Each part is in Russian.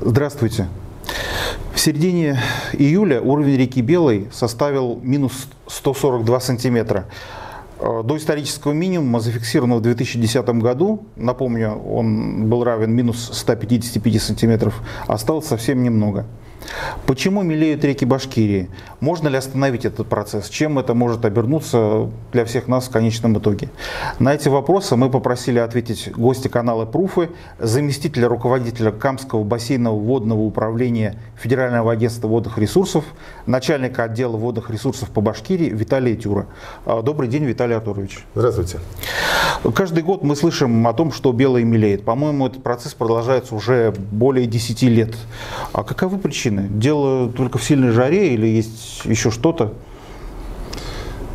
Здравствуйте. В середине июля уровень реки Белой составил минус 142 сантиметра. Э, до исторического минимума, зафиксированного в 2010 году, напомню, он был равен минус 155 сантиметров, осталось совсем немного. Почему мелеют реки Башкирии? Можно ли остановить этот процесс? Чем это может обернуться для всех нас в конечном итоге? На эти вопросы мы попросили ответить гости канала Пруфы, заместителя руководителя Камского бассейного водного управления Федерального агентства водных ресурсов, начальника отдела водных ресурсов по Башкирии Виталия Тюра. А, добрый день, Виталий Артурович. Здравствуйте. Каждый год мы слышим о том, что белое мелеет. По-моему, этот процесс продолжается уже более 10 лет. А каковы причины? Причины? Дело только в сильной жаре или есть еще что-то?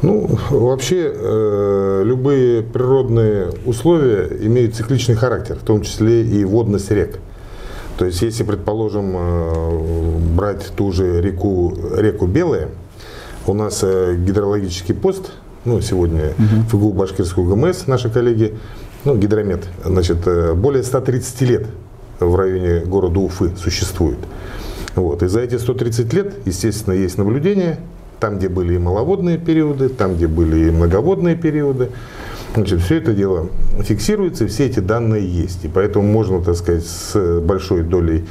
Ну, вообще, э, любые природные условия имеют цикличный характер, в том числе и водность рек. То есть, если, предположим, э, брать ту же реку, реку Белая, у нас э, гидрологический пост, ну, сегодня угу. ФГУ Башкирского ГМС, наши коллеги, ну, гидромет, значит, э, более 130 лет в районе города Уфы существует. Вот. И за эти 130 лет, естественно, есть наблюдение, там, где были и маловодные периоды, там, где были и многоводные периоды. Значит, все это дело фиксируется, все эти данные есть. И поэтому можно, так сказать, с большой долей,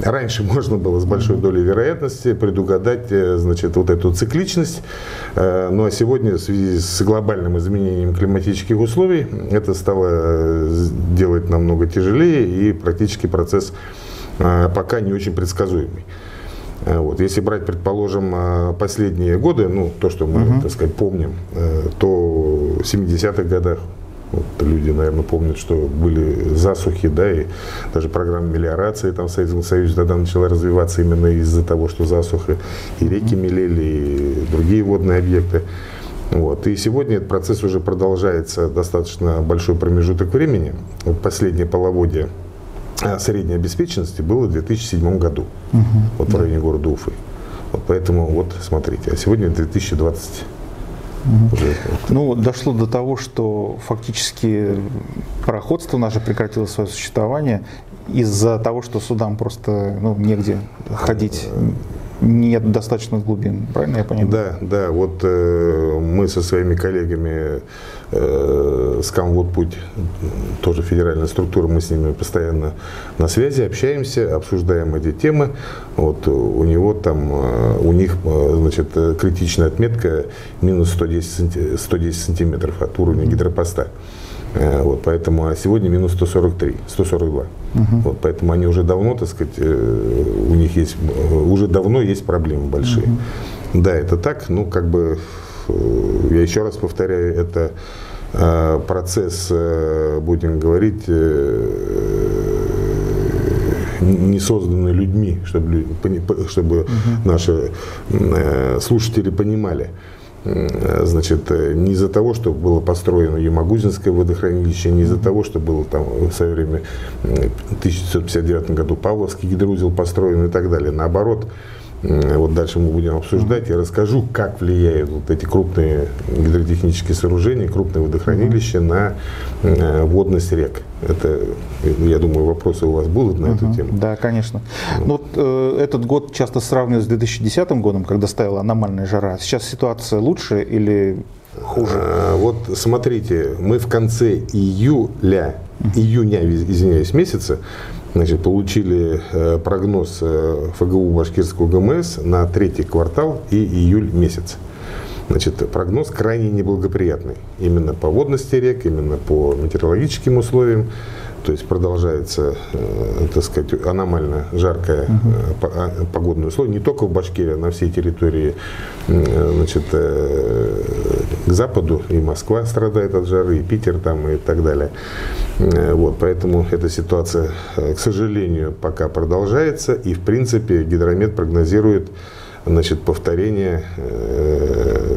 раньше можно было с большой долей вероятности предугадать, э, значит, вот эту цикличность. Э, ну а сегодня в связи с глобальным изменением климатических условий это стало э, делать намного тяжелее, и практически процесс пока не очень предсказуемый. Э, вот. Если брать, предположим, э, последние годы, ну, то, что мы, uh-huh. так сказать, помним, то в 70-х годах вот, люди, наверное, помнят, что были засухи, да, и даже программа мелиорации там в Советском Союзе тогда начала развиваться именно из-за того, что засуха, и реки мелели, и другие водные объекты. Вот. И сегодня этот процесс уже продолжается достаточно большой промежуток времени. Вот последнее половодье а средней обеспеченности было в 2007 году, угу, вот да. в районе города Уфы. Вот поэтому вот смотрите, а сегодня 2020. Угу. Уже, Ну, дошло до того, что фактически пароходство наше прекратило свое существование из-за того, что судам просто ну, негде ходить нет достаточных глубин, правильно я понимаю? Да, да, вот э, мы со своими коллегами э, с Камводпуть, тоже федеральная структура, мы с ними постоянно на связи, общаемся, обсуждаем эти темы. Вот у него там, э, у них, э, значит, критичная отметка минус 110, 110 сантиметров от уровня гидропоста. Э, вот, поэтому, а сегодня минус 143, 142. Угу. Вот, поэтому они уже давно, так сказать, э, у них есть, э, уже давно есть проблемы большие. Угу. Да, это так, ну, как бы, я еще раз повторяю, это процесс, будем говорить, не созданный людьми, чтобы, чтобы угу. наши слушатели понимали. Э, значит, э, не из-за того, что было построено Юмагузинское водохранилище, не из-за того, что было там в свое время в 1959 году Павловский гидроузел построен и так далее. Наоборот, вот дальше мы будем обсуждать. Я расскажу, как влияют вот эти крупные гидротехнические сооружения, крупные водохранилища на э, водность рек. Это, я думаю, вопросы у вас будут на эту тему. Да, конечно. Вот. Ну, вот, э, этот год часто сравнивают с 2010 годом, когда стояла аномальная жара. Сейчас ситуация лучше или хуже? А, вот смотрите, мы в конце июля, июня, извиняюсь, месяца Значит, получили э, прогноз э, ФГУ Башкирского ГМС на третий квартал и июль месяц. Значит, прогноз крайне неблагоприятный. Именно по водности рек, именно по метеорологическим условиям. То есть продолжается, э, так сказать, аномально жаркое угу. погодное условие. Не только в Башкирии, а на всей территории значит, к западу. И Москва страдает от жары, и Питер там и так далее. Вот, поэтому эта ситуация, к сожалению, пока продолжается. И, в принципе, гидромет прогнозирует значит, повторение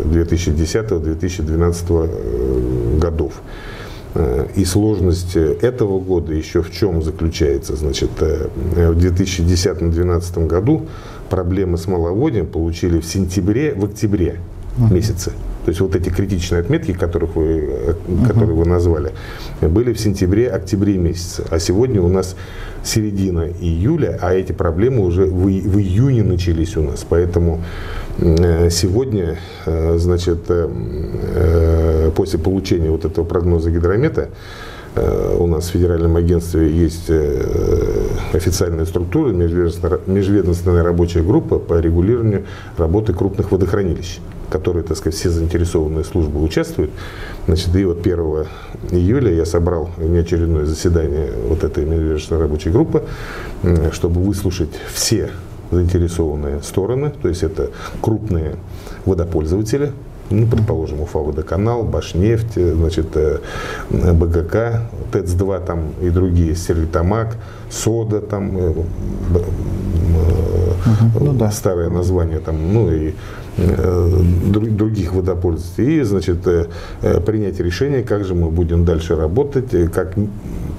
2010-2012 годов. Э, и сложность этого года еще в чем заключается? Значит, э, в 2010-2012 году проблемы с маловодием получили в сентябре, в октябре месяце. То есть вот эти критичные отметки, которых вы, которые вы назвали, были в сентябре-октябре месяце. А сегодня у нас середина июля, а эти проблемы уже в, в июне начались у нас. Поэтому э, сегодня, э, значит, после получения вот этого прогноза гидромета, у нас в федеральном агентстве есть официальная структура, межведомственная рабочая группа по регулированию работы крупных водохранилищ которые, так сказать, все заинтересованные службы участвуют. Значит, и вот 1 июля я собрал неочередное заседание вот этой межведомственной рабочей группы, чтобы выслушать все заинтересованные стороны, то есть это крупные водопользователи, ну, предположим, Уфа водоканал, Башнефть, значит, э, БГК, ТЭЦ-2 там и другие, Стерлитамак, Сода там, угу, ну, да. старое название там, ну и Э, других водопользователей. И, значит, э, э, принять решение, как же мы будем дальше работать, как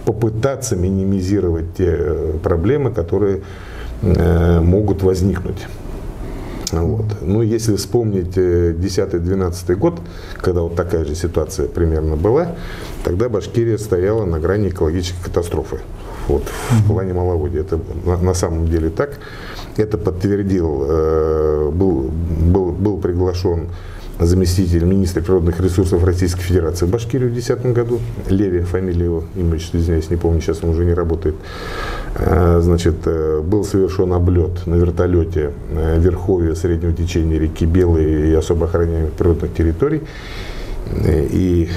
попытаться минимизировать те проблемы, которые могут возникнуть. Вот. Ну, если вспомнить 10-12 год, когда вот такая же ситуация примерно была, тогда Башкирия стояла на грани экологической катастрофы. Вот, в плане маловодья. Это на, на самом деле так. Это подтвердил, э, был, был, был приглашен заместитель министра природных ресурсов Российской Федерации в Башкирию в 2010 году. Леви, фамилия его, имя, извиняюсь, не помню, сейчас он уже не работает. Э, значит, э, был совершен облет на вертолете верховья среднего течения реки Белой и особо охраняемых природных территорий. И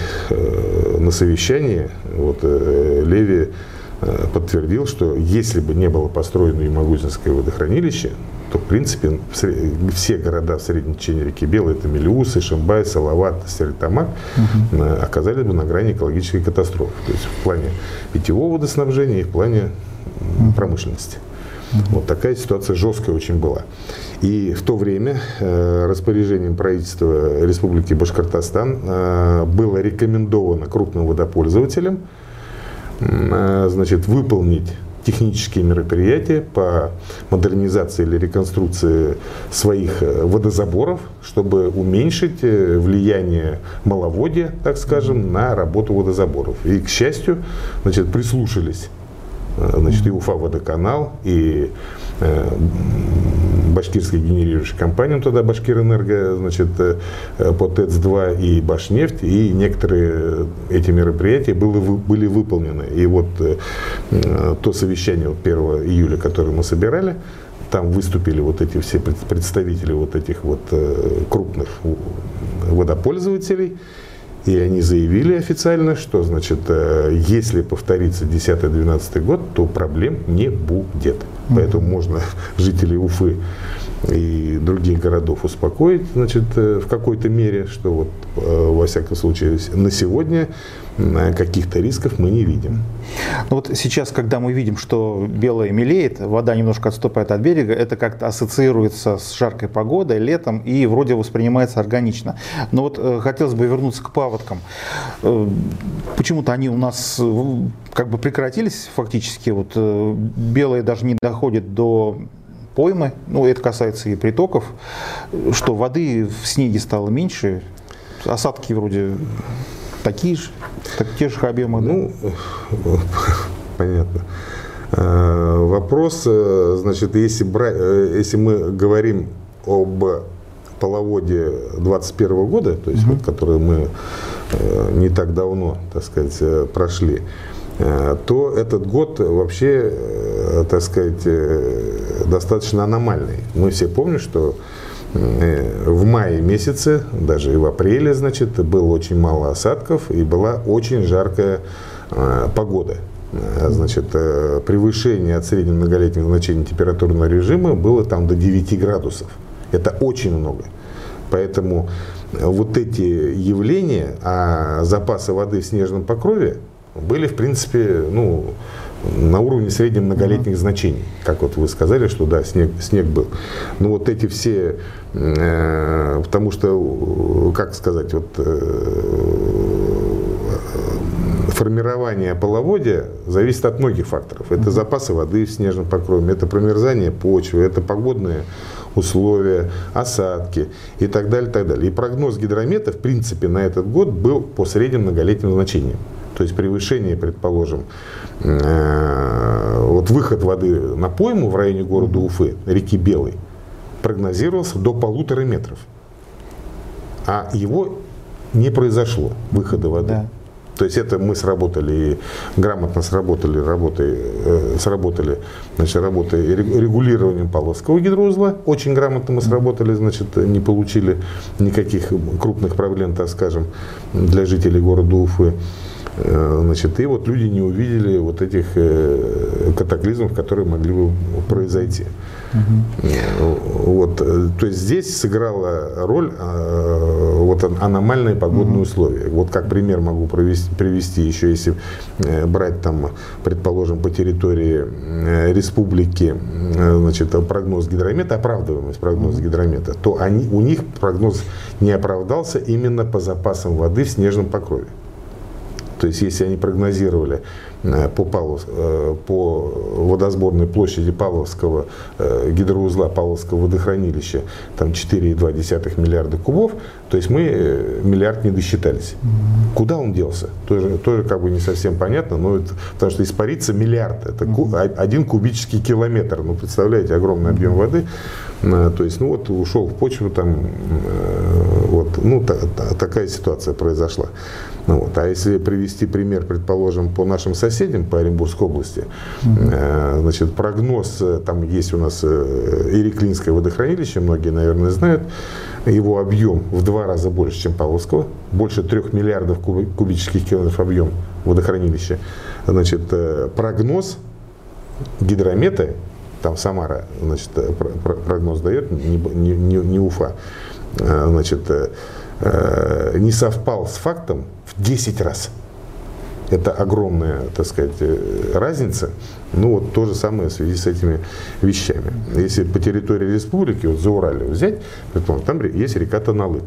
на совещании вот, Леви подтвердил, что если бы не было построено Юмагузинское водохранилище, то, в принципе, все города в среднем течении реки Белой, это Мелиусы, Шимбай, Салават, Стерлитамак, угу. оказались бы на грани экологической катастрофы. То есть в плане питьевого водоснабжения и в плане угу. промышленности. Угу. Вот такая ситуация жесткая очень была. И в то время э, распоряжением правительства Республики Башкортостан э, было рекомендовано крупным водопользователям Э, значит, выполнить технические мероприятия по модернизации или реконструкции своих э, водозаборов, чтобы уменьшить э, влияние маловодья, так скажем, на работу водозаборов. И, к счастью, значит, прислушались значит, и Уфа водоканал, и э, башкирская генерирующая компания, тогда Башкирэнерго, значит, э, по ТЭЦ-2 и Башнефть, и некоторые эти мероприятия были, были выполнены. И вот э, то совещание вот 1 июля, которое мы собирали, там выступили вот эти все представители вот этих вот крупных водопользователей, и они заявили официально, что, значит, если повторится 10-12 год, то проблем не будет. Поэтому можно жителей Уфы и других городов успокоить, значит, э, в какой-то мере, что вот, э, во всяком случае, на сегодня каких-то рисков мы не видим. Ну вот сейчас, когда мы видим, что белое мелеет, вода немножко отступает от берега, это как-то ассоциируется с жаркой погодой, летом и вроде воспринимается органично. Но вот э, хотелось бы вернуться к паводкам. Э, почему-то они у нас э, как бы прекратились фактически. Вот э, белые даже не доходят до поймы, ну это касается и притоков, что воды в снеге стало меньше, осадки вроде такие же, так, те же объемы? Ну, понятно. Э, вопрос, э, значит, если, брать, э, если мы говорим об половоде 21 года, то есть угу. вот, который мы не так давно, так сказать, прошли, то этот год вообще, так сказать, достаточно аномальный. Мы все помним, что Э, в мае месяце, даже и в апреле, значит, было очень мало осадков и была очень жаркая э, погода. Э, значит, превышение от среднего многолетнего значения температурного режима было там до 9 градусов. Это очень много. Поэтому вот эти явления, а запасы воды в снежном покрове были, в принципе, ну, на уровне средних многолетних uh-huh. значений. Как вот вы сказали, что да, снег, снег был. Но вот эти все, э, потому что, как сказать, вот э, формирование половодья зависит от многих факторов. Это uh-huh. запасы воды в снежном покрове, это промерзание почвы, это погодные условия, осадки и так далее, так далее. И прогноз гидромета, в принципе, на этот год был по средним многолетним значениям. То есть превышение, предположим, э, вот выход воды на пойму в районе города Уфы, реки Белой, прогнозировался до полутора метров. А его не произошло, выхода воды. Да. То есть это мы сработали, грамотно сработали, работой, э, сработали, значит, работой регулированием Павловского гидроузла. Очень грамотно мы сработали, значит, не получили никаких крупных проблем, так скажем, для жителей города Уфы. Э, значит, и вот люди не увидели вот этих э, катаклизмов, которые могли бы произойти. Угу. Вот, то есть здесь сыграла роль вот аномальные погодные угу. условия. Вот как пример могу провести, привести еще, если брать там, предположим, по территории республики, значит, прогноз гидромета, оправдываемость прогноза гидромета, то они, у них прогноз не оправдался именно по запасам воды в снежном покрове. То есть, если они прогнозировали э, по, Павлов, э, по водосборной площади Павловского э, гидроузла, Павловского водохранилища, там 4,2 миллиарда кубов, то есть мы миллиард не досчитались. Куда он делся? Тоже, тоже как бы не совсем понятно, но это, потому что испариться миллиард, это mm-hmm. один кубический километр, ну представляете, огромный объем воды, то есть, ну вот ушел в почву, там, вот, ну та, та, такая ситуация произошла. Ну, вот. А если привести пример, предположим, по нашим соседям по Оренбургской области, mm-hmm. значит, прогноз, э, там есть у нас э, Иреклинское водохранилище, многие, наверное, знают, его объем в два раза больше, чем Павловского, больше трех миллиардов кубических километров объем водохранилища. Значит, прогноз гидромета, там Самара, значит, прогноз дает, не, не, не, не Уфа, значит, не совпал с фактом, в 10 раз. Это огромная, так сказать, э, разница. Ну вот то же самое в связи с этими вещами. Если по территории республики, вот за Урале взять, там есть река Таналык.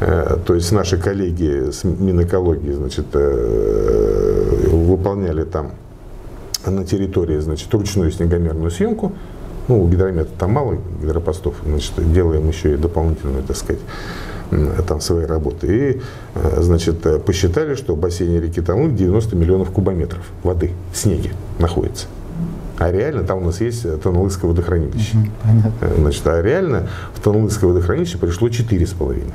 Э, то есть наши коллеги с Минэкологии значит, э, выполняли там на территории значит, ручную снегомерную съемку. Ну, гидромета там мало гидропостов, значит, делаем еще и дополнительную, так сказать, там своей работы. И, э, значит, э, посчитали, что в бассейне реки Талмуд 90 миллионов кубометров воды в снеге находится. А реально там у нас есть Танлыкское водохранилище. Значит, а реально в Танлыкское водохранилище пришло 4,5.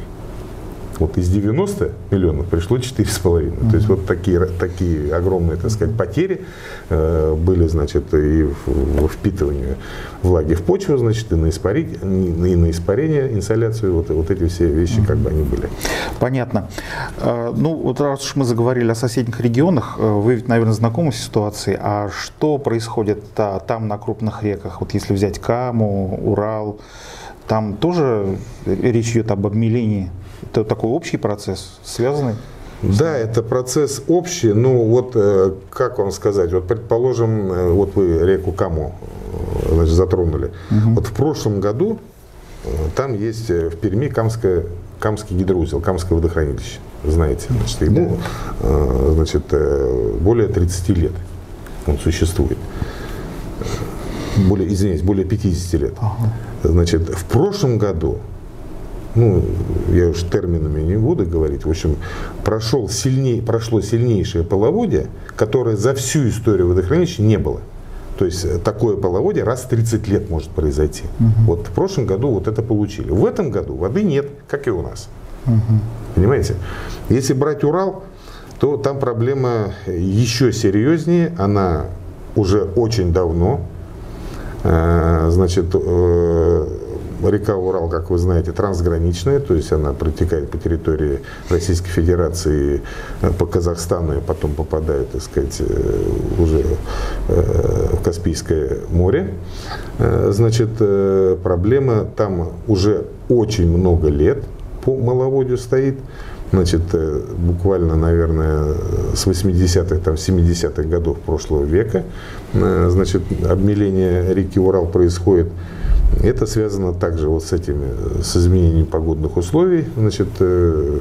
Вот из 90 миллионов пришло 4,5. Mm-hmm. То есть вот такие, такие огромные, так сказать, потери э, были, значит, и в, в впитывании влаги в почву, значит, и на, испарить, и на испарение, инсоляцию, вот, вот эти все вещи mm-hmm. как бы они были. Понятно. Э, ну, вот раз уж мы заговорили о соседних регионах, э, вы ведь, наверное, знакомы с ситуацией, а что происходит а, там на крупных реках? Вот если взять Каму, Урал, там тоже речь идет об обмелении это такой общий процесс, связанный? Да, это процесс общий. Ну вот, э, как вам сказать, вот предположим, э, вот вы реку Каму э, значит, затронули. Угу. Вот в прошлом году там есть в Перми Камское, Камский гидроузел, Камское водохранилище. Знаете, значит, ему да. значит, более 30 лет он существует. Более, извиняюсь, более 50 лет. Ага. Значит, в прошлом году ну, я уж терминами не буду говорить, в общем, прошел сильней, прошло сильнейшее половодье, которое за всю историю водохранилища не было. То есть э, такое половодье раз в 30 лет может произойти. Угу. Вот в прошлом году вот это получили. В этом году воды нет, как и у нас. Угу. Понимаете? Если брать Урал, то там проблема еще серьезнее. Она уже очень давно. Э, значит, э, Река Урал, как вы знаете, трансграничная, то есть она протекает по территории Российской Федерации, э, по Казахстану и потом попадает, так сказать, э, уже э, в Каспийское море. Значит, проблема там уже очень много лет по маловодью стоит. Значит, буквально, наверное, с 80-х, там, 70-х годов прошлого века, значит, обмеление реки Урал происходит это связано также вот с этими, с изменением погодных условий. Значит, э,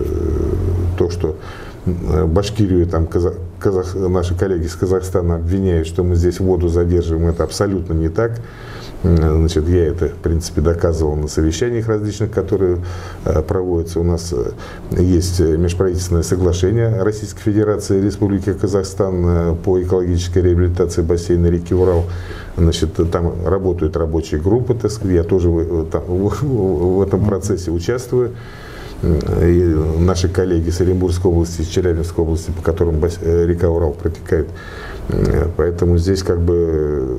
то, что Башкирию, там, Казах, наши коллеги из Казахстана обвиняют, что мы здесь воду задерживаем. Это абсолютно не так. Значит, я это, в принципе, доказывал на совещаниях различных, которые э, проводятся. У нас э, есть межправительственное соглашение Российской Федерации и Республики Казахстан э, по экологической реабилитации бассейна реки Урал. Значит, там работают рабочие группы, так сказать, я тоже в, там, в, этом процессе участвую. И наши коллеги с Оренбургской области, из Челябинской области, по которым река Урал протекает, Поэтому здесь как бы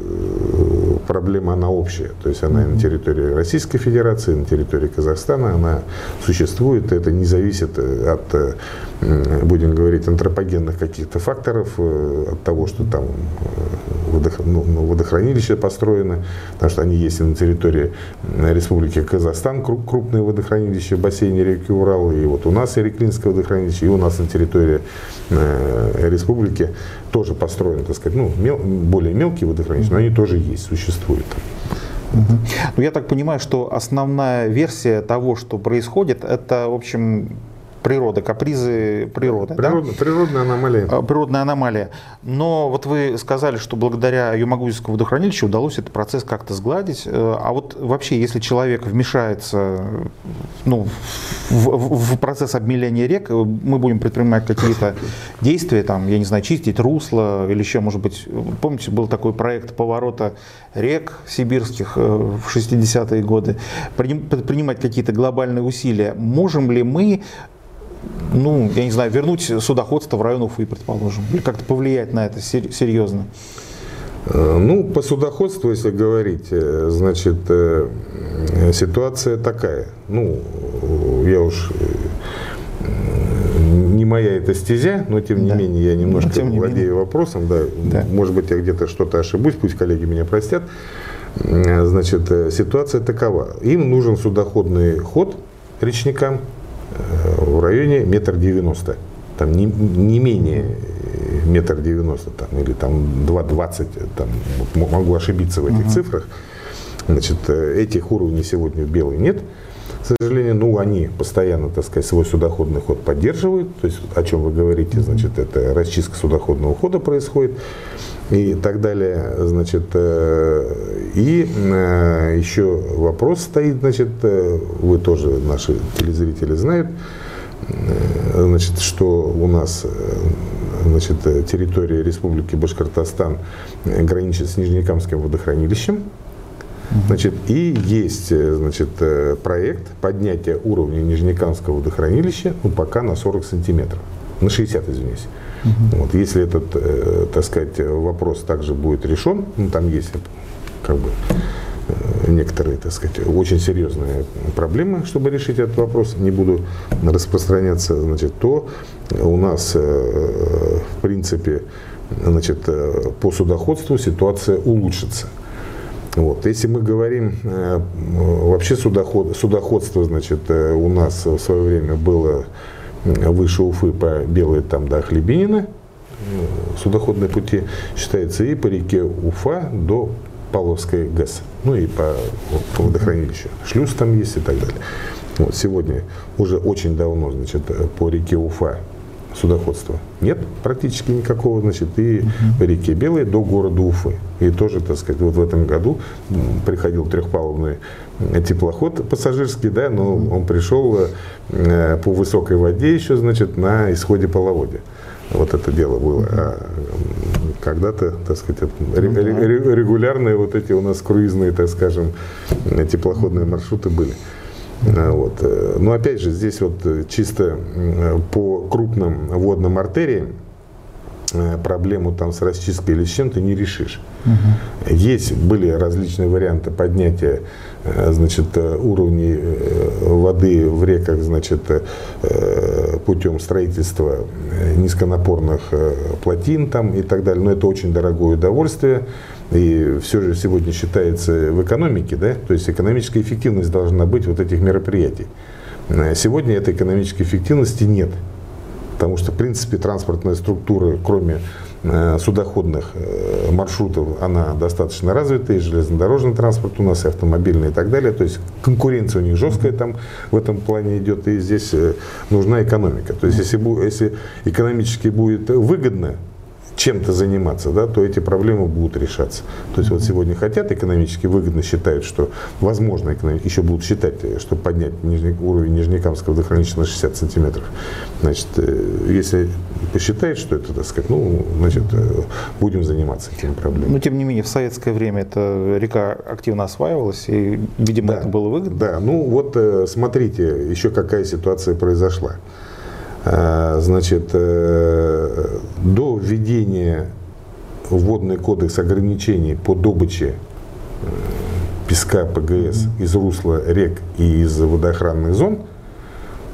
проблема она общая. То есть она на территории Российской Федерации, на территории Казахстана, она существует. Это не зависит э, от, э, будем говорить, антропогенных каких-то факторов, от того, что там водох, ну, ну, водохранилища построены, потому что они есть и на территории Республики Казахстан, крупные водохранилища в бассейне реки Урал, и вот у нас Иреклинское водохранилище, и у нас на территории республики тоже построены, так сказать, ну, мел, более мелкие водохранилища, но они тоже есть, существуют. Угу. Ну, я так понимаю, что основная версия того, что происходит, это, в общем, природа, капризы природы. Природ, да? Природная аномалия. А, природная аномалия. Но вот вы сказали, что благодаря Юмагузинскому водохранилищу удалось этот процесс как-то сгладить. Э, а вот вообще, если человек вмешается ну, в, в, в процесс обмеления рек, мы будем предпринимать какие-то действия, там, я не знаю, чистить русло или еще, может быть, помните, был такой проект поворота рек сибирских э, в 60-е годы, предпринимать какие-то глобальные усилия. Можем ли мы ну, я не знаю, вернуть судоходство в район Уфы, предположим, или как-то повлиять на это серьезно? Э, ну, по судоходству, если говорить, э, значит, э, ситуация такая. Ну, я уж не моя эта стезя, но тем не да. менее я немножко тем владею менее. вопросом. Да. Да. Может быть, я где-то что-то ошибусь, пусть коллеги меня простят. Значит, ситуация такова. Им нужен судоходный ход речникам, в районе метр девяносто. Там не, не менее метр девяносто там, или там два двадцать, там, могу ошибиться в этих uh-huh. цифрах. Значит, э, этих уровней сегодня в белой нет. К сожалению, ну, они постоянно, так сказать, свой судоходный ход поддерживают. То есть, о чем вы говорите, значит, это расчистка судоходного хода происходит и так далее. Значит, э, и э, еще вопрос стоит, значит, э, вы тоже, наши телезрители знают, значит, что у нас значит, территория Республики Башкортостан граничит с Нижнекамским водохранилищем. Значит, и есть значит, проект поднятия уровня Нижнекамского водохранилища ну, пока на 40 сантиметров, на 60, извиняюсь. Угу. Вот, если этот, э, так сказать, вопрос также будет решен, ну, там есть как бы э, некоторые, так сказать, очень серьезные проблемы, чтобы решить этот вопрос, не буду распространяться, значит, то у нас, э, в принципе, значит, э, по судоходству ситуация улучшится. Вот. Если мы говорим вообще судоход, судоходство, значит, у нас в свое время было выше Уфы по Белой там до Хлебинина, судоходные пути считается и по реке Уфа до Павловской ГЭС, ну и по, по водохранилищу. Шлюз там есть и так далее. Вот сегодня уже очень давно, значит, по реке Уфа судоходства нет практически никакого, значит, и uh по реке Белой до города Уфы. И тоже, так сказать, вот в этом году приходил трехпалубный теплоход пассажирский, да, но он пришел э, по высокой воде еще, значит, на исходе половодья. Вот это дело было. А когда-то, так сказать, регулярные вот эти у нас круизные, так скажем, теплоходные маршруты были. А, вот. Э, но опять же, здесь вот чисто по крупным водным артериям Э, проблему там с расчисткой или с чем-то не решишь. Угу. Есть, были различные варианты поднятия э, значит, э, уровней воды в реках значит, путем строительства низконапорных плотин там и так далее. Но это очень дорогое удовольствие. И все же сегодня считается в экономике, да, то есть экономическая эффективность должна быть вот этих мероприятий. Сегодня этой экономической эффективности нет. Потому что, в принципе, транспортная структура, кроме э, судоходных э, маршрутов, она достаточно развита, и железнодорожный транспорт у нас, и автомобильный и так далее. То есть конкуренция у них жесткая там в этом плане идет, и здесь нужна экономика. То есть если, если экономически будет выгодно чем-то заниматься, да, то эти проблемы будут решаться. То есть вот сегодня хотят экономически выгодно, считают, что возможно, еще будут считать, что поднять нижний, уровень Нижнекамского водохранилища на 60 сантиметров. Значит, э, если посчитает, что это, так сказать, ну, значит, э, будем заниматься этими проблемами. Но тем не менее, в советское время эта река активно осваивалась, и, видимо, да, это было выгодно. Да, ну вот э, смотрите, еще какая ситуация произошла. Э, значит, э, до введения в водный кодекс ограничений по добыче э, песка ПГС из русла рек и из водоохранных зон,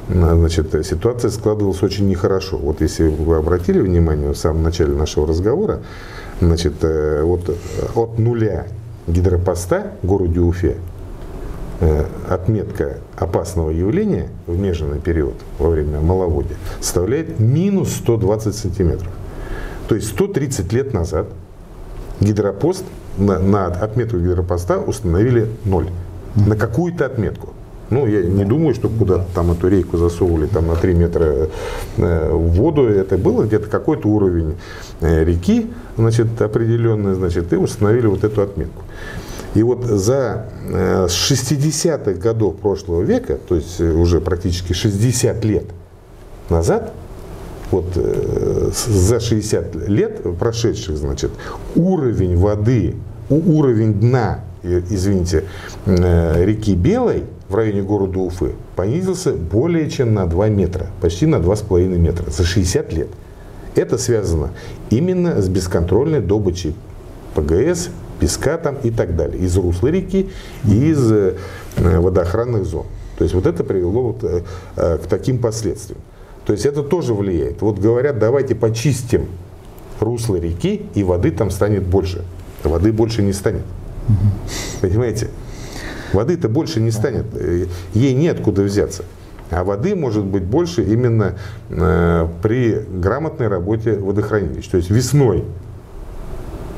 значит, ситуация складывалась очень нехорошо. Вот если вы обратили внимание в самом начале нашего разговора, значит, вот от нуля гидропоста в городе Уфе отметка опасного явления в межный период во время маловодья составляет минус 120 сантиметров. То есть 130 лет назад гидропост на, на отметку гидропоста установили ноль. На какую-то отметку. Ну, я не думаю, что куда-то там эту рейку засовывали там, на 3 метра э, в воду. Это было где-то какой-то уровень э, реки, значит, определенный, значит, и установили вот эту отметку. И вот за 60-х э, годов прошлого века, то есть э, уже практически 60 лет назад, вот э, за 60 лет прошедших, значит, уровень воды, уровень дна, извините, реки Белой в районе города Уфы понизился более чем на 2 метра, почти на 2,5 метра за 60 лет. Это связано именно с бесконтрольной добычей ПГС песка там и так далее, из русла реки и из э, водоохранных зон. То есть вот это привело вот, э, э, к таким последствиям. То есть это тоже влияет. Вот говорят, давайте почистим русло реки, и воды там станет больше. Воды больше не станет. Понимаете? Воды-то больше не станет. Ей неоткуда взяться. А воды может быть больше именно э, при грамотной работе водохранилищ. То есть весной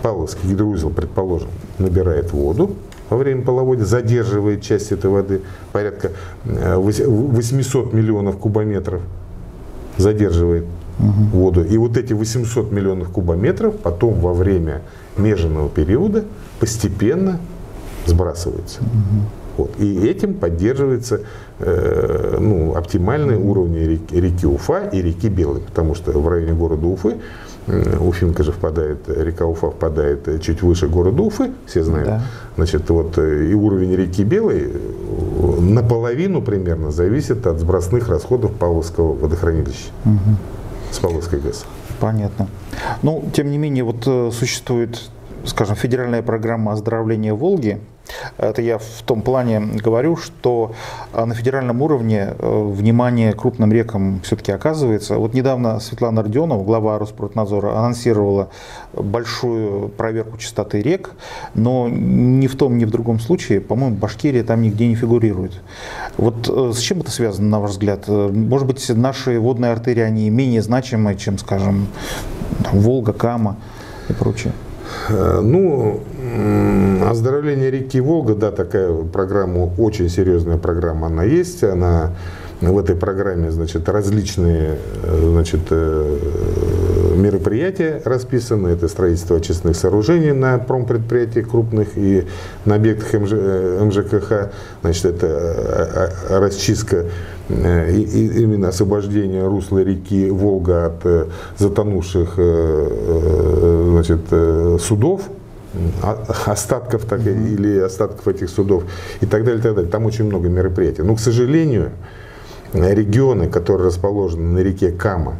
Павловский гидроузел, предположим, набирает воду во время половодья, задерживает часть этой воды, порядка 800 э, миллионов кубометров задерживает угу. воду. И вот эти 800 миллионов кубометров потом во время меженного периода постепенно сбрасываются. Угу. Вот. И этим поддерживается э, ну, оптимальный уровень реки, реки Уфа и реки Белой, потому что в районе города Уфы Уфимка же впадает, река Уфа впадает чуть выше города Уфы, все знают. Да. Значит, вот э, и уровень реки Белой э, наполовину примерно зависит от сбросных расходов Павловского водохранилища угу. с Павловской ГЭС. Понятно. Ну, тем не менее, вот э, существует, скажем, федеральная программа оздоровления Волги, это я в том плане говорю, что а, на федеральном уровне э, внимание крупным рекам все-таки оказывается. Вот недавно Светлана Родионова, глава Роспроднадзора, анонсировала большую проверку чистоты рек, но ни в том, ни в другом случае, по-моему, Башкирия там нигде не фигурирует. Вот э, с чем это связано, на ваш взгляд? Э, может быть, наши водные артерии, они менее значимы, чем, скажем, Волга, Кама и прочее? Ну, Оздоровление реки Волга, да, такая программа, очень серьезная программа, она есть. Она в этой программе, значит, различные, значит, э, мероприятия расписаны. Это строительство очистных сооружений на промпредприятиях крупных и на объектах МЖКХ. Э, значит, это э, расчистка именно освобождение русла реки Волга от затонувших значит, судов остатков так, mm-hmm. или остатков этих судов и так далее, и так далее. Там очень много мероприятий. Но, к сожалению, регионы, которые расположены на реке Кама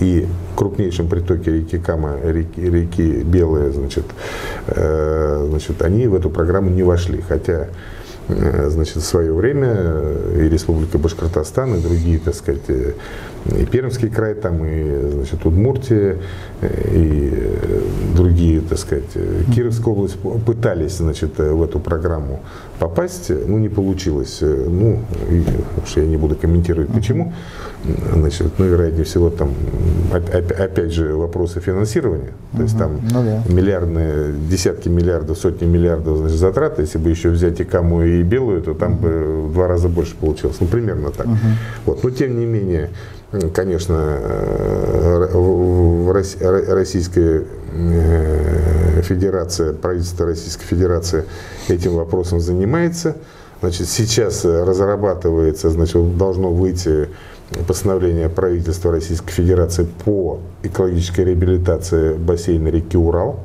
и крупнейшем притоке реки Кама, реки, реки Белая, значит, э, значит, они в эту программу не вошли. Хотя значит, в свое время и Республика Башкортостан, и другие, так сказать, и Пермский край, там, и, значит, Удмуртия, и другие, так сказать, Кировская область пытались, значит, в эту программу попасть, ну, не получилось. Ну, и, уж я не буду комментировать, почему. Значит, ну, вероятнее всего, там, опять же, вопросы финансирования. То есть там ну, да. миллиардные, десятки миллиардов, сотни миллиардов значит, затрат. Если бы еще взять и каму, и белую, то там бы в два раза больше получилось. Ну, примерно так. Вот. Но, тем не менее, конечно, э, в Российской э, Федерация, правительство Российской Федерации этим вопросом занимается. Значит, сейчас разрабатывается, значит, должно выйти постановление правительства Российской Федерации по экологической реабилитации бассейна реки Урал.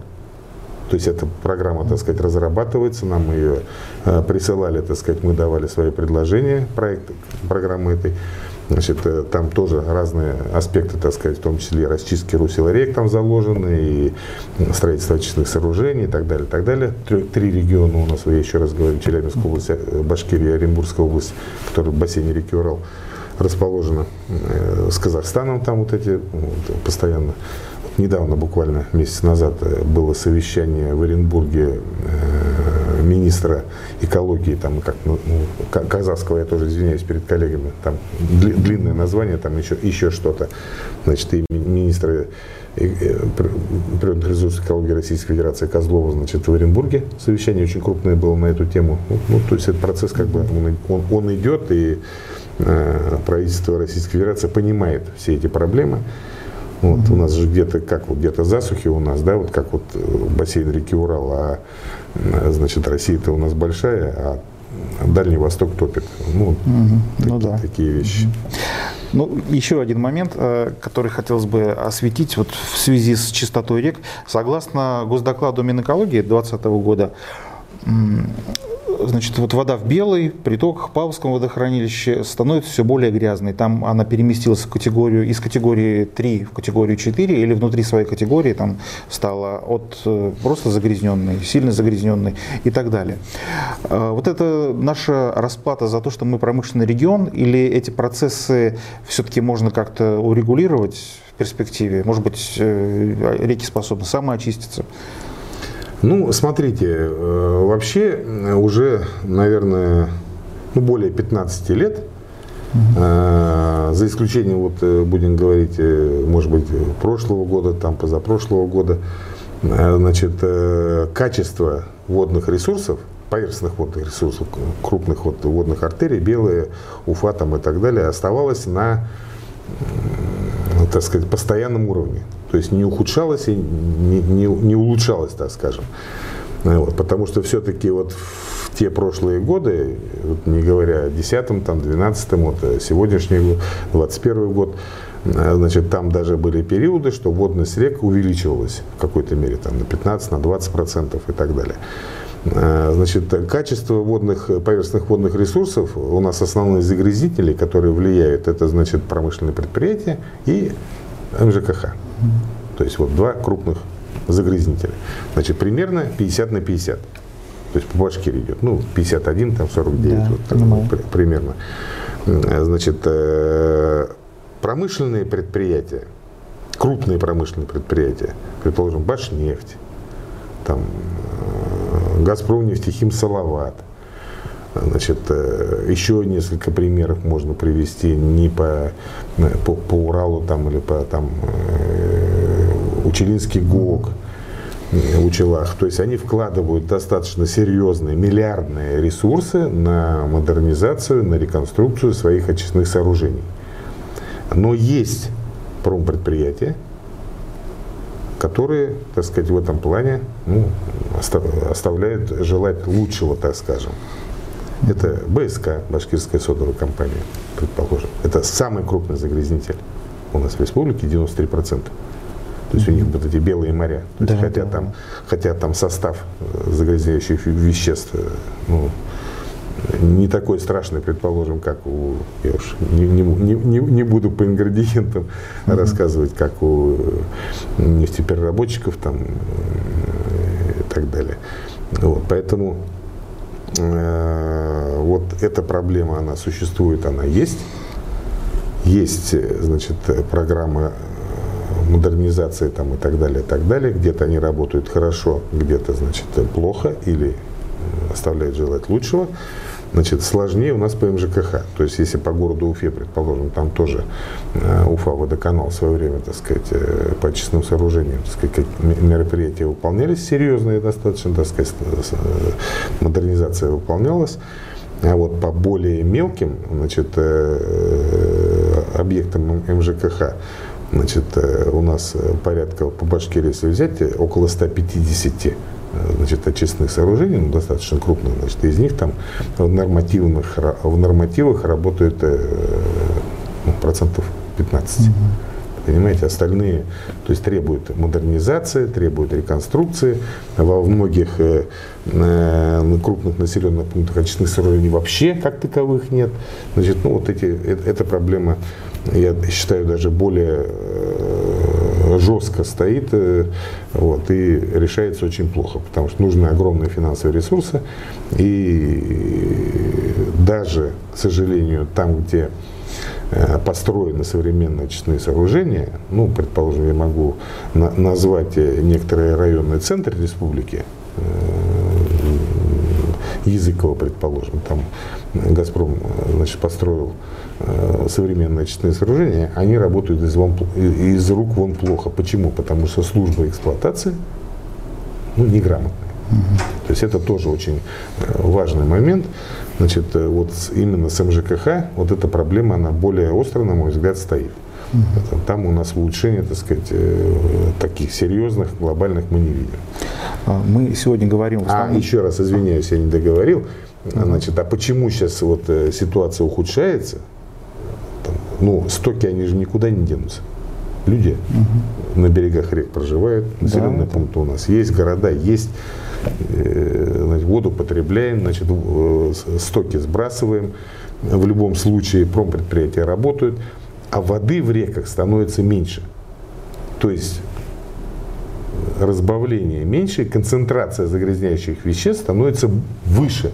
То есть эта программа, так сказать, разрабатывается, нам ее э, присылали, так сказать, мы давали свои предложения, проект программы этой. Значит, э, там тоже разные аспекты, так сказать, в том числе расчистки русел рек там заложены, и строительство очистных сооружений и так далее, так далее. Три, три региона у нас, я еще раз говорю, Челябинская область, э, Башкирия, Оренбургская область, которые в бассейне реки Урал расположена э, с Казахстаном, там вот эти постоянно. Недавно, буквально месяц назад, было совещание в Оренбурге министра экологии, там как ну, ну казахского, я тоже извиняюсь перед коллегами, там длинное название, там еще, еще что-то. Значит, и министра природных ресурсов экологии Российской Федерации Козлова, значит, в Оренбурге. Совещание очень крупное было на эту тему. Ну, ну то есть этот процесс как бы он, он, он идет, и Э, правительство Российской Федерации понимает все эти проблемы. Вот, mm-hmm. У нас же где-то, как вот где-то засухи у нас, да, вот как вот э, бассейн реки Урал, а э, значит Россия-то у нас большая, а Дальний Восток топит. Ну, mm-hmm. таки, ну да. такие вещи. Ну, еще один момент, который хотелось бы осветить вот в связи с чистотой рек. Согласно госдокладу Минэкологии 2020 года, значит, вот вода в Белой, притоках, Павловском водохранилище становится все более грязной. Там она переместилась в категорию, из категории 3 в категорию 4 или внутри своей категории там стала от э, просто загрязненной, сильно загрязненной и так далее. А, вот это наша расплата за то, что мы промышленный регион или эти процессы все-таки можно как-то урегулировать в перспективе? Может быть, э, реки способны самоочиститься? Ну, смотрите, э, вообще э, уже, наверное, ну, более 15 лет, Uh-huh. За исключением, вот будем говорить, может быть, прошлого года, там позапрошлого года, значит, качество водных ресурсов, поверхностных водных ресурсов, крупных вот водных артерий, белые, уфа там и так далее, оставалось на, так сказать, постоянном уровне. То есть не ухудшалось и не, не, не улучшалось, так скажем. Вот, потому что все-таки вот в те прошлые годы, вот не говоря о 10 там, 12 вот э, сегодняшний год, 21 год, э, значит, там даже были периоды, что водность рек увеличивалась в какой-то мере, там, на 15, на 20 процентов и так далее. Э, значит, качество водных, поверхностных водных ресурсов у нас основные загрязнители, которые влияют, это значит промышленные предприятия и МЖКХ. То есть вот два крупных загрязнителя. Значит, примерно 50 на 50. То есть по Башкирии идет. Ну, 51, там 49, да, вот так, примерно. Значит, э, промышленные предприятия, крупные промышленные предприятия, предположим, Башнефть, там, э, Газпром нефтехим Салават, Значит, э, еще несколько примеров можно привести не по, по, по Уралу там, или по там, э, Учелинский ГОК, э, Учелах. То есть они вкладывают достаточно серьезные миллиардные ресурсы на модернизацию, на реконструкцию своих очистных сооружений. Но есть промпредприятия, которые, так сказать, в этом плане ну, оставляют желать лучшего, так скажем. Это БСК, Башкирская содовая компания, предположим. Это самый крупный загрязнитель у нас в республике, 93%. То есть у них вот эти белые моря. То есть, да, хотя, да. Там, хотя там состав э, загрязняющих веществ э, ну, не такой страшный, предположим, как у, я уж не, не, не, не буду по ингредиентам mm-hmm. рассказывать, как у э, нефтепереработчиков там и так далее. Вот, поэтому вот эта проблема, она существует, она есть. Есть, значит, программы модернизации там и так далее, и так далее. Где-то они работают хорошо, где-то, значит, плохо или оставляют желать лучшего. Значит, сложнее у нас по МЖКХ. То есть, если по городу Уфе, предположим, там тоже э, Уфа водоканал в свое время, так сказать, э, по очистным сооружениям, так сказать, мероприятия выполнялись серьезные достаточно, так сказать, э, модернизация выполнялась. А вот по более мелким значит, объектам МЖКХ значит, у нас порядка по Башкирии, если взять, около 150 значит, очистных сооружений, ну, достаточно крупных, значит, из них там в нормативных, в нормативах работает э, ну, процентов 15. Угу. Понимаете, остальные, то есть требуют модернизации, требуют реконструкции. Во многих э, э, крупных населенных пунктах очистных сооружений вообще как таковых нет. Значит, ну вот эти, э, эта проблема, я считаю, даже более э, жестко стоит э, вот, и решается очень плохо, потому что нужны огромные финансовые ресурсы. И даже, к сожалению, там, где Э, построены современные очистные сооружения, ну, предположим, я могу на назвать э, некоторые районные центры республики, Языково, предположим, там Газпром значит, построил современные очистные сооружения, они работают из, вон, из рук вон плохо. Почему? Потому что служба эксплуатации ну, неграмотная. То есть это тоже очень важный момент. Значит, э, вот именно с МЖКХ вот эта проблема, она более остро, на мой взгляд, стоит. Угу. Там у нас улучшения, так сказать, э, таких серьезных, глобальных мы не видим. А, мы сегодня говорим... А, еще раз извиняюсь, я не договорил. Значит, а почему сейчас вот э, ситуация ухудшается? Там, ну, стоки, они же никуда не денутся. Люди угу. на берегах рек проживают, населенные да, пункты у нас есть, города есть. Э, значит, воду потребляем, значит, стоки сбрасываем. В любом случае промпредприятия работают, а воды в реках становится меньше. То есть разбавление меньше, концентрация загрязняющих веществ становится выше.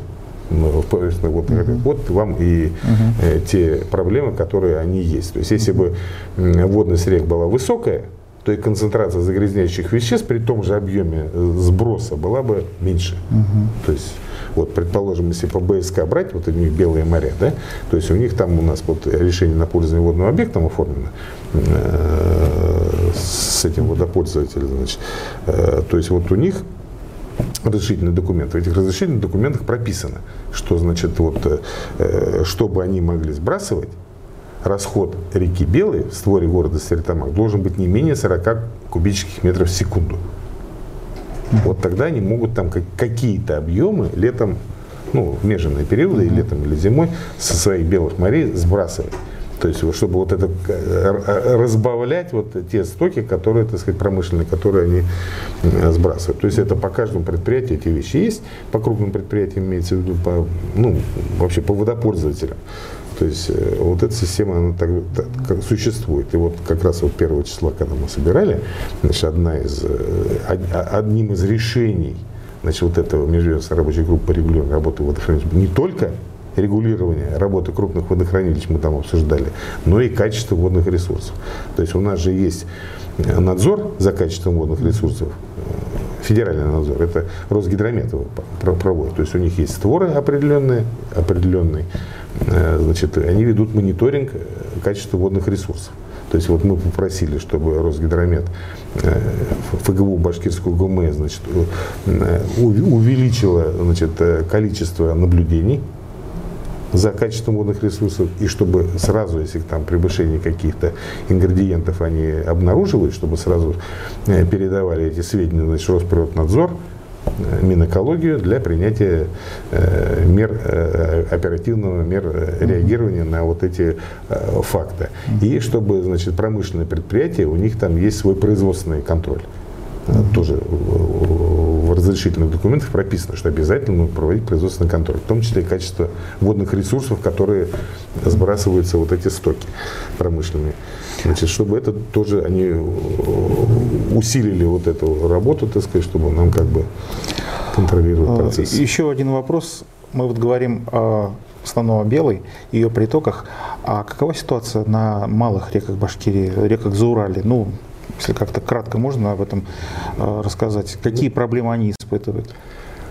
Ну, вот, uh-huh. вот вам и uh-huh. те проблемы, которые они есть. То есть, если бы водность рек была высокая, то и концентрация загрязняющих веществ при том же объеме э, сброса была бы меньше. Угу. То есть, вот, предположим, если по БСК брать, вот у них белые моря, да, то есть у них там у нас вот решение на пользование водным объектом оформлено э, с этим водопользователем, значит, э, то есть вот у них разрешительные документы. В этих разрешительных документах прописано, что значит вот, э, чтобы они могли сбрасывать, расход реки Белой в створе города Стерлитамак должен быть не менее 40 кубических метров в секунду. Вот тогда они могут там какие-то объемы летом, ну, в меженные периоды, и летом или зимой, со своих белых морей сбрасывать. То есть, чтобы вот это э, разбавлять вот те стоки, которые, так сказать, промышленные, которые они э, сбрасывают. То есть это по каждому предприятию эти вещи есть, по крупным предприятиям имеется в виду, по, ну, вообще по водопользователям. То есть э, вот эта система, она так, так, существует. И вот как раз вот первого числа, когда мы собирали, значит, одна из, э, одним из решений значит, вот этого межведомственной рабочей группы по регулированию работы водохранилищ не только регулирование работы крупных водохранилищ мы там обсуждали, но и качество водных ресурсов. То есть у нас же есть надзор за качеством водных ресурсов, федеральный надзор, это Росгидромет его проводит. То есть у них есть створы определенные, определенные Э, значит, они ведут мониторинг э, качества водных ресурсов. То есть вот мы попросили, чтобы Росгидромет э, ФГУ Башкирскую ГУМЭ значит, увеличило значит, количество наблюдений за качеством водных ресурсов, и чтобы сразу, если там превышение каких-то ингредиентов они обнаруживают, чтобы сразу передавали эти сведения значит, Росприроднадзор, Минэкологию для принятия э, мер э, оперативного мер реагирования на вот эти э, факты. И чтобы значит, промышленные предприятия, у них там есть свой производственный контроль. Тоже разрешительных документах прописано, что обязательно проводить производственный контроль, в том числе и качество водных ресурсов, которые сбрасываются вот эти стоки промышленные. Значит, чтобы это тоже они э, усилили вот эту работу, так сказать, чтобы нам как бы контролировать а, процесс. Еще один вопрос. мы вот говорим о в основном о Белой и ее притоках. А какова ситуация на малых реках Башкирии, реках Заурали? Ну, если как-то кратко можно об этом э, рассказать. Какие проблемы они испытывают?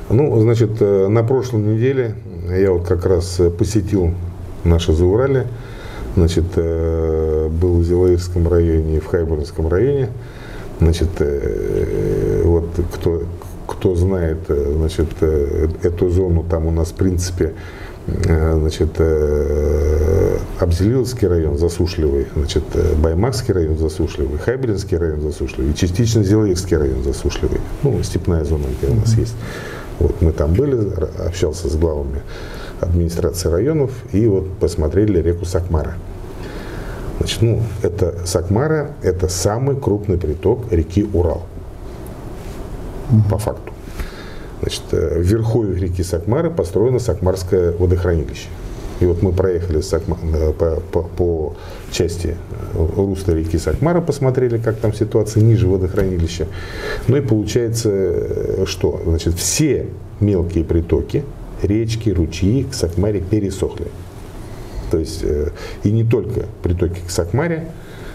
Ну, значит, э, на прошлой неделе я вот как раз посетил наше Заурали. Значит, э, был в Зилаирском районе и в Хайбургском районе. Значит, вот кто, кто знает, значит, эту зону, там у нас, в принципе, Э, значит, э, Абзелиловский район засушливый, значит, э, Баймакский район засушливый, Хайбринский район засушливый и частично Зилаирский район засушливый. Ну, степная зона, где у нас есть. Вот мы там были, общался с главами администрации районов и вот посмотрели реку Сакмара. Значит, ну, это Сакмара, это самый крупный приток реки Урал. По факту. Значит, э, в верховьях реки Сакмары построено Сакмарское водохранилище. И вот мы проехали Сакма, э, по, по, по части э, русла реки Сакмара, посмотрели, как там ситуация ниже водохранилища. Ну и получается, что? Значит, все мелкие притоки, речки, ручьи к Сакмаре пересохли. То есть и не только притоки к Сакмаре,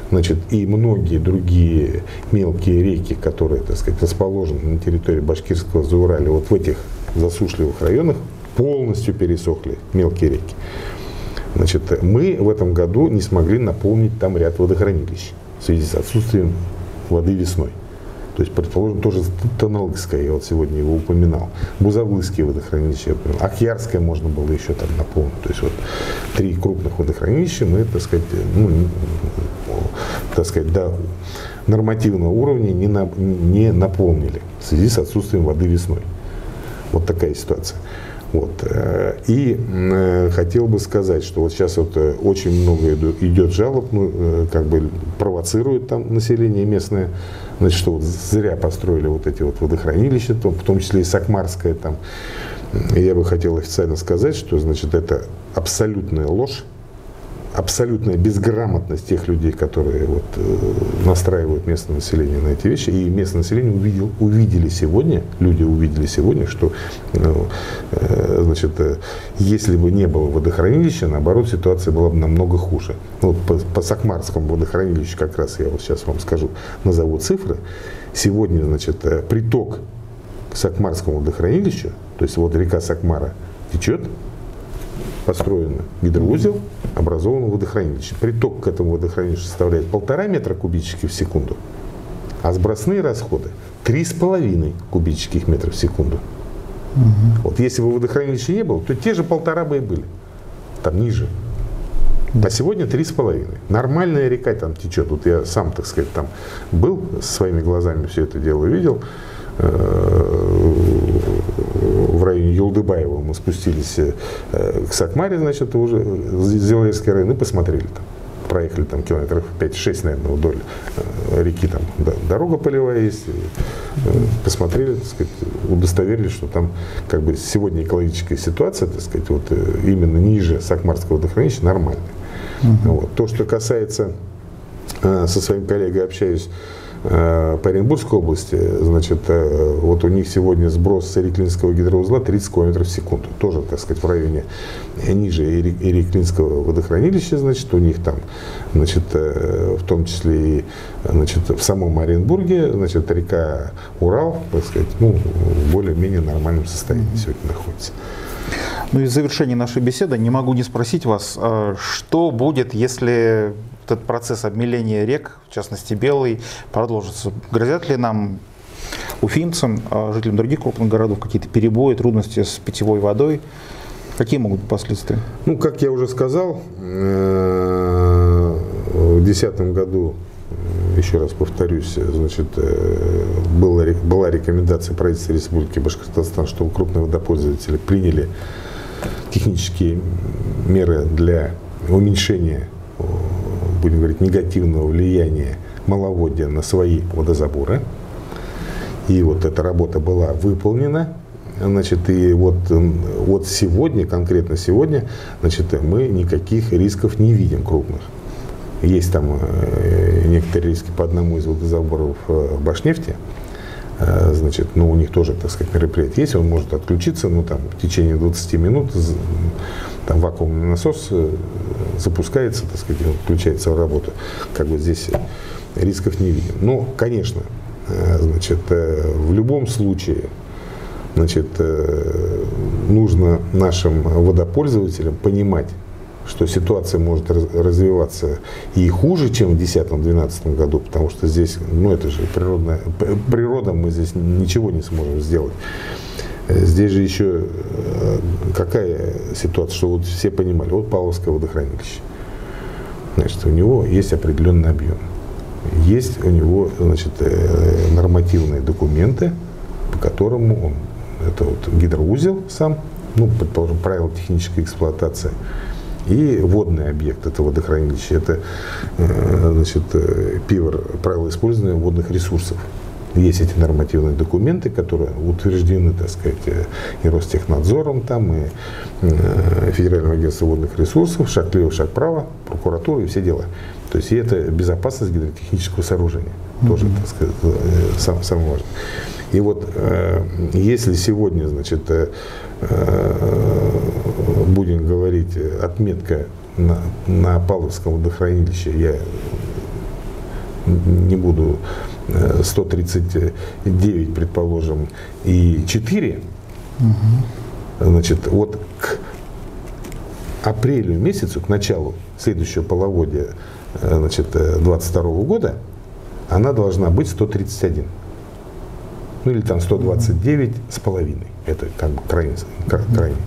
Значит, и многие другие мелкие реки, которые, так сказать, расположены на территории Башкирского Заурали, вот в этих засушливых районах полностью пересохли мелкие реки. Значит, мы в этом году не смогли наполнить там ряд водохранилищ в связи с отсутствием воды весной. То есть, предположим, тоже Таналгское, я вот сегодня его упоминал, Бузавлыские водохранилища, Ахьярское можно было еще там наполнить. То есть, вот три крупных водохранилища мы, так сказать, ну, так сказать, до нормативного уровня не, на, не наполнили в связи с отсутствием воды весной. Вот такая ситуация. Вот. Э, и э, хотел бы сказать, что вот сейчас вот э, очень много идет жалоб, ну, как бы провоцирует там население местное, значит, что вот зря построили вот эти вот водохранилища, в том числе и Сакмарское там. И я бы хотел официально сказать, что, значит, это абсолютная ложь, абсолютная безграмотность тех людей, которые вот, э, настраивают местное население на эти вещи. И местное население увидел, увидели сегодня, люди увидели сегодня, что ну, э, значит, э, если бы не было водохранилища, наоборот, ситуация была бы намного хуже. Вот по, по Сакмарскому водохранилищу, как раз я вот сейчас вам скажу, назову цифры. Сегодня, значит, приток к Сакмарскому водохранилищу, то есть вот река Сакмара течет, построено гидроузел, образовано водохранилище. Приток к этому водохранилищу составляет полтора метра кубических в секунду, а сбросные расходы 3,5 кубических метров в секунду. Угу. Вот если бы водохранилища не было, то те же полтора бы и были. Там ниже. А сегодня три с половиной. Нормальная река там течет. Вот я сам, так сказать, там был, своими глазами все это дело видел. Э, в районе Юлдыбаева мы спустились э, к Сакмаре, значит, уже Зелаевский район и посмотрели там. Проехали там километров 5-6, наверное, вдоль э, реки, там дорога полевая есть. Посмотрели, так сказать, удостоверились, что там как бы сегодня экологическая ситуация, так сказать, вот именно ниже Сакмарского водохранилища нормальная. Угу. Вот. То, что касается, со своим коллегой общаюсь, Э, по Оренбургской области, значит, э, вот у них сегодня сброс с Иреклинского гидроузла 30 км в секунду. Тоже, так сказать, в районе ниже Иреклинского водохранилища, значит, у них там, значит, э, в том числе и, значит, в самом Оренбурге, значит, река Урал, так сказать, ну, в более-менее нормальном состоянии сегодня находится. Ну и в завершении нашей беседы не могу не спросить вас, что будет, если этот процесс обмеления рек, в частности Белый, продолжится. Грозят ли нам уфимцам, а жителям других крупных городов какие-то перебои, трудности с питьевой водой? Какие могут быть последствия? Ну, как я уже сказал, э, в 2010 году, еще раз повторюсь, значит, э, была, была рекомендация правительства Республики Башкортостан, чтобы крупные водопользователи приняли технические меры для уменьшения будем говорить, негативного влияния маловодья на свои водозаборы. И вот эта работа была выполнена. Значит, и вот, вот сегодня, конкретно сегодня, значит, мы никаких рисков не видим крупных. Есть там э, некоторые риски по одному из водозаборов э, Башнефти, э, значит, ну, у них тоже, так сказать, мероприятие есть, он может отключиться, ну, там, в течение 20 минут, там, вакуумный насос э, запускается, так сказать, он включается в работу. Как бы здесь рисков не видим. Но, конечно, значит, в любом случае, значит, нужно нашим водопользователям понимать, что ситуация может развиваться и хуже, чем в 2010-2012 году, потому что здесь, ну это же природная, природа, мы здесь ничего не сможем сделать. Здесь же еще э, какая ситуация, что вот все понимали, вот Павловское водохранилище, значит, у него есть определенный объем, есть у него, значит, э, нормативные документы, по которому он, это вот гидроузел сам, ну, предположим, правила технической эксплуатации, и водный объект, это водохранилище, это э, значит, э, ПИВР, правила использования водных ресурсов. Есть эти нормативные документы, которые утверждены, так сказать, э, и Ростехнадзором, там, и Федеральным агентством водных ресурсов, шаг лево, шаг право, прокуратура и все дела. То есть и это безопасность гидротехнического сооружения. Mm-hmm. Тоже, так сказать, сам, самое важное. И вот если сегодня, значит, Э, будем говорить, отметка на, на Павловском водохранилище, я не буду 139, э, предположим, и 4, угу. значит, вот к апрелю месяцу, к началу следующего половодия э, значит, 22 года, она должна быть 131. Ну или там 129 с половиной. Это как бы крайний, крайний.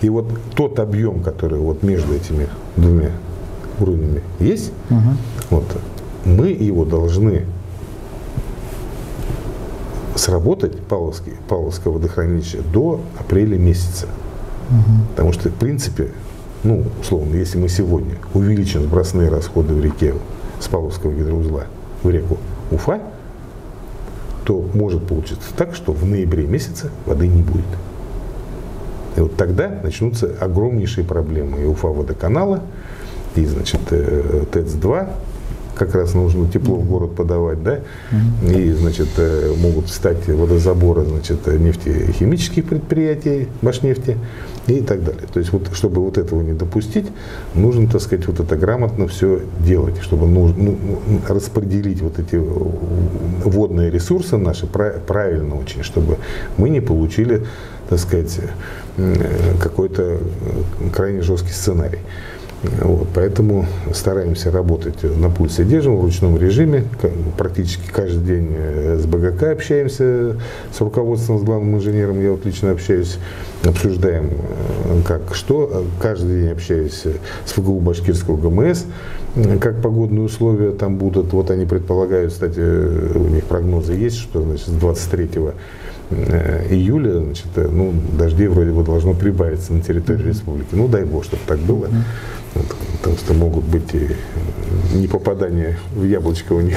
И вот тот объем, который вот между этими двумя уровнями есть, угу. вот, мы его должны сработать, Павловский, Павловское водохранилище, до апреля месяца. Угу. Потому что, в принципе, ну, условно, если мы сегодня увеличим сбросные расходы в реке с Павловского гидроузла в реку Уфа, то может получиться так, что в ноябре месяце воды не будет. И вот тогда начнутся огромнейшие проблемы и Уфа водоканала, и, значит, э, ТЭЦ-2, как раз нужно тепло в город подавать, да, и, значит, э, могут стать водозаборы, значит, нефтехимических предприятий, Башнефти и так далее. То есть, вот, чтобы вот этого не допустить, нужно, так сказать, вот это грамотно все делать, чтобы нужно, ну, распределить вот эти водные ресурсы наши правильно очень, чтобы мы не получили, так сказать, какой-то крайне жесткий сценарий. Вот, поэтому стараемся работать на пульсе держим в ручном режиме. Практически каждый день э, с БГК общаемся, с руководством, с главным инженером. Я вот лично общаюсь, обсуждаем э, как что. Каждый день общаюсь с ФГУ Башкирского ГМС, как погодные условия там будут. Вот они предполагают, кстати, у них прогнозы есть, что значит, с 23 июля значит, э, ну, дождей вроде бы должно прибавиться на территории республики. Ну, дай бог, чтобы так было. Потому что могут быть и не попадания в яблочко у них.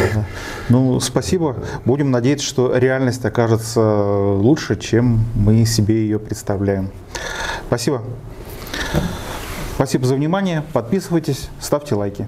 Ну, спасибо. Будем надеяться, что реальность окажется лучше, чем мы себе ее представляем. Спасибо. Спасибо за внимание. Подписывайтесь, ставьте лайки.